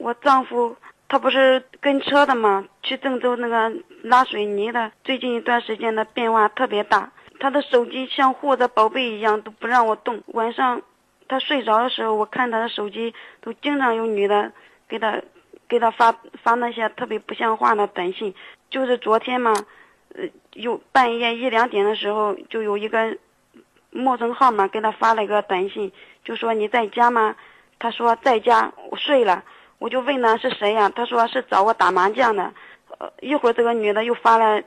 我丈夫他不是跟车的嘛，去郑州那个拉水泥的，最近一段时间的变化特别大。他的手机像护着宝贝一样，都不让我动。晚上他睡着的时候，我看他的手机都经常有女的给他给他发发那些特别不像话的短信。就是昨天嘛，呃，有半夜一两点的时候，就有一个陌生号码给他发了一个短信，就说你在家吗？他说在家，我睡了。我就问他是谁呀？他说是找我打麻将的。呃，一会儿这个女的又发来，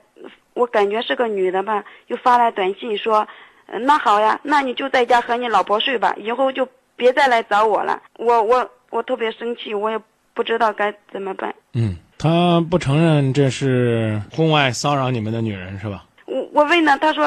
我感觉是个女的吧，又发来短信说，那好呀，那你就在家和你老婆睡吧，以后就别再来找我了。我我我特别生气，我也不知道该怎么办。嗯，他不承认这是婚外骚扰你们的女人是吧？我我问呢，他说，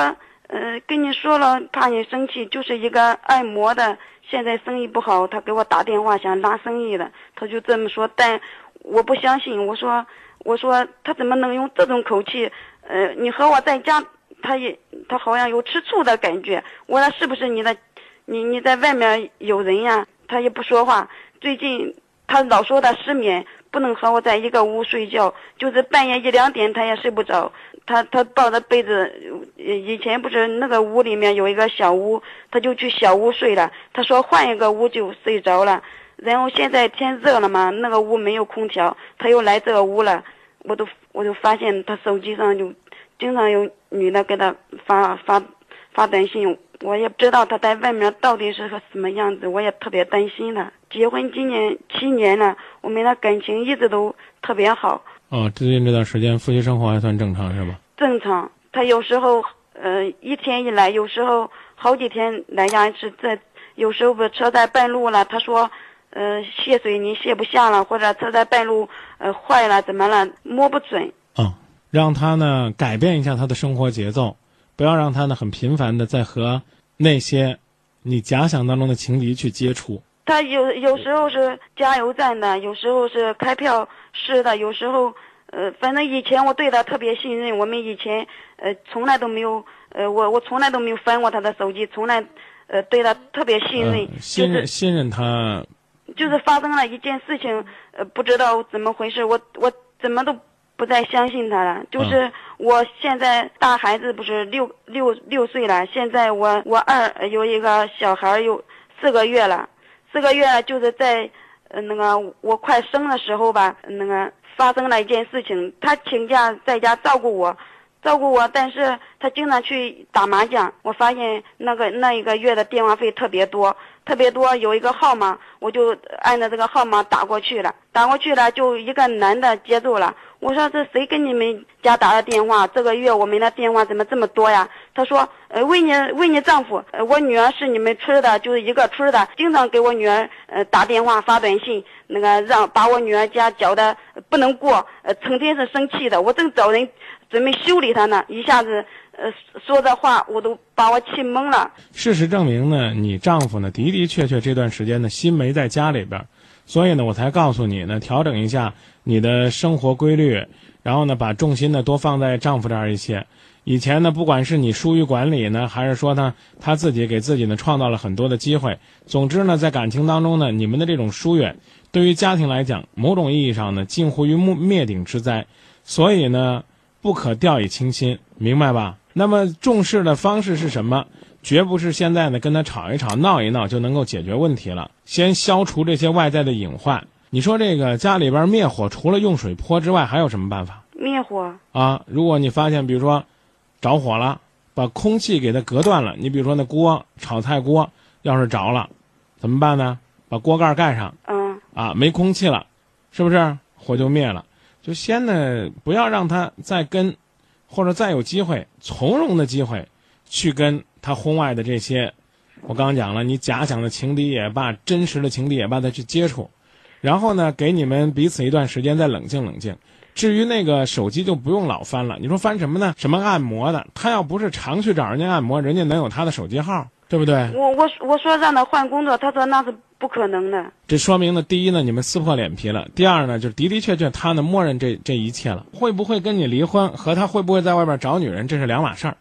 呃，跟你说了怕你生气，就是一个按摩的。现在生意不好，他给我打电话想拉生意的，他就这么说。但我不相信，我说我说他怎么能用这种口气？呃，你和我在家，他也他好像有吃醋的感觉。我说是不是你的，你你在外面有人呀？他也不说话。最近他老说他失眠，不能和我在一个屋睡觉，就是半夜一两点他也睡不着。他他抱着被子，以前不是那个屋里面有一个小屋，他就去小屋睡了。他说换一个屋就睡着了。然后现在天热了嘛，那个屋没有空调，他又来这个屋了。我都我就发现他手机上就经常有女的给他发发发短信，我也不知道他在外面到底是个什么样子，我也特别担心他。结婚今年七年了，我们的感情一直都特别好。哦，最近这段时间夫妻生活还算正常是吧？正常，他有时候呃一天一来，有时候好几天来家一次。在有时候不车在半路了，他说呃卸水泥卸不下了，或者车在半路呃坏了怎么了摸不准。嗯，让他呢改变一下他的生活节奏，不要让他呢很频繁的在和那些你假想当中的情敌去接触。他有有时候是加油站的，有时候是开票室的，有时候，呃，反正以前我对他特别信任，我们以前呃从来都没有，呃，我我从来都没有翻过他的手机，从来，呃，对他特别信任，信任信任他，就是发生了一件事情，呃，不知道怎么回事，我我怎么都不再相信他了，就是我现在大孩子不是六六六岁了，现在我我二有一个小孩有四个月了。这个月就是在，呃，那个我快生的时候吧，那个发生了一件事情，他请假在家照顾我，照顾我，但是他经常去打麻将，我发现那个那一个月的电话费特别多，特别多，有一个号码，我就按照这个号码打过去了，打过去了，就一个男的接住了。我说这谁给你们家打的电话？这个月我们的电话怎么这么多呀？他说，呃，问你问你丈夫，呃，我女儿是你们村的，就是一个村的，经常给我女儿呃打电话发短信，那个让把我女儿家搅得不能过，呃，成天是生气的。我正找人准备修理他呢，一下子呃说这话，我都把我气懵了。事实证明呢，你丈夫呢的的确确这段时间呢心没在家里边。所以呢，我才告诉你呢，调整一下你的生活规律，然后呢，把重心呢多放在丈夫这儿一些。以前呢，不管是你疏于管理呢，还是说呢，他自己给自己呢创造了很多的机会。总之呢，在感情当中呢，你们的这种疏远，对于家庭来讲，某种意义上呢，近乎于灭灭顶之灾。所以呢，不可掉以轻心，明白吧？那么重视的方式是什么？绝不是现在呢跟他吵一吵闹一闹就能够解决问题了。先消除这些外在的隐患。你说这个家里边灭火，除了用水泼之外，还有什么办法？灭火啊！如果你发现，比如说着火了，把空气给它隔断了。你比如说那锅炒菜锅要是着了，怎么办呢？把锅盖盖上。嗯。啊，没空气了，是不是火就灭了？就先呢，不要让他再跟，或者再有机会从容的机会去跟。他婚外的这些，我刚刚讲了，你假想的情敌也罢，真实的情敌也罢，他去接触，然后呢，给你们彼此一段时间再冷静冷静。至于那个手机，就不用老翻了。你说翻什么呢？什么按摩的？他要不是常去找人家按摩，人家能有他的手机号，对不对？我我我说让他换工作，他说那是不可能的。这说明呢，第一呢，你们撕破脸皮了；第二呢，就是的的确确他呢默认这这一切了。会不会跟你离婚，和他会不会在外边找女人，这是两码事儿。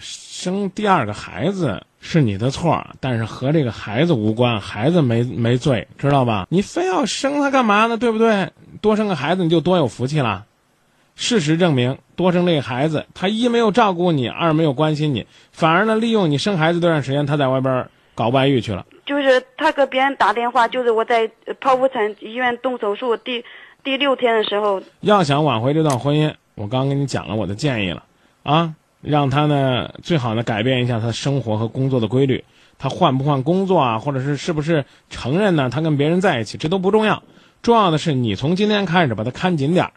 生第二个孩子是你的错，但是和这个孩子无关，孩子没没罪，知道吧？你非要生他干嘛呢？对不对？多生个孩子你就多有福气了。事实证明，多生这个孩子，他一没有照顾你，二没有关心你，反而呢利用你生孩子这段时间，他在外边搞外遇去了。就是他给别人打电话，就是我在剖腹产医院动手术第第六天的时候。要想挽回这段婚姻，我刚跟你讲了我的建议了，啊，让他呢最好呢改变一下他生活和工作的规律，他换不换工作啊，或者是是不是承认呢他跟别人在一起，这都不重要，重要的是你从今天开始把他看紧点儿。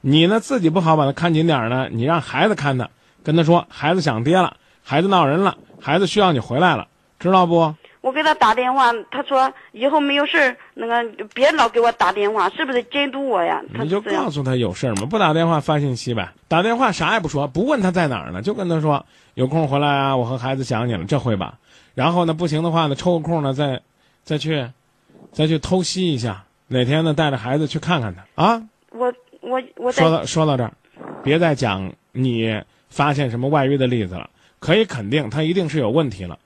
你呢自己不好把他看紧点儿呢，你让孩子看他，跟他说孩子想爹了，孩子闹人了，孩子需要你回来了，知道不？我给他打电话，他说以后没有事儿，那个别老给我打电话，是不是监督我呀？你就告诉他有事儿嘛？不打电话发信息呗，打电话啥也不说，不问他在哪儿呢，就跟他说有空回来啊，我和孩子想你了，这会吧？然后呢，不行的话呢，抽个空呢再再去再去偷袭一下，哪天呢带着孩子去看看他啊？我。我我说到说到这儿，别再讲你发现什么外遇的例子了。可以肯定，他一定是有问题了，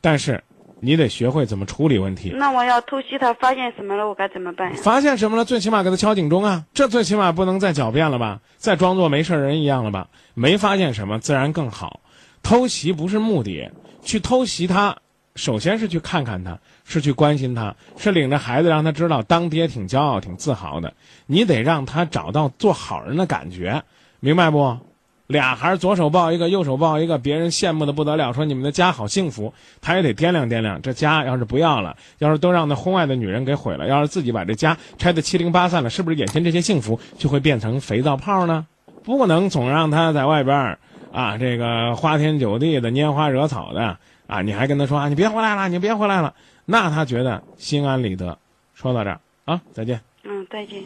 但是你得学会怎么处理问题。那我要偷袭他，发现什么了，我该怎么办？发现什么了？最起码给他敲警钟啊！这最起码不能再狡辩了吧？再装作没事人一样了吧？没发现什么，自然更好。偷袭不是目的，去偷袭他。首先是去看看他，是去关心他，是领着孩子让他知道当爹挺骄傲、挺自豪的。你得让他找到做好人的感觉，明白不？俩孩左手抱一个，右手抱一个，别人羡慕的不得了，说你们的家好幸福，他也得掂量掂量。这家要是不要了，要是都让那婚外的女人给毁了，要是自己把这家拆得七零八散了，是不是眼前这些幸福就会变成肥皂泡呢？不能总让他在外边啊，这个花天酒地的、拈花惹草的。啊！你还跟他说啊，你别回来了，你别回来了，那他觉得心安理得。说到这儿啊，再见。嗯，再见。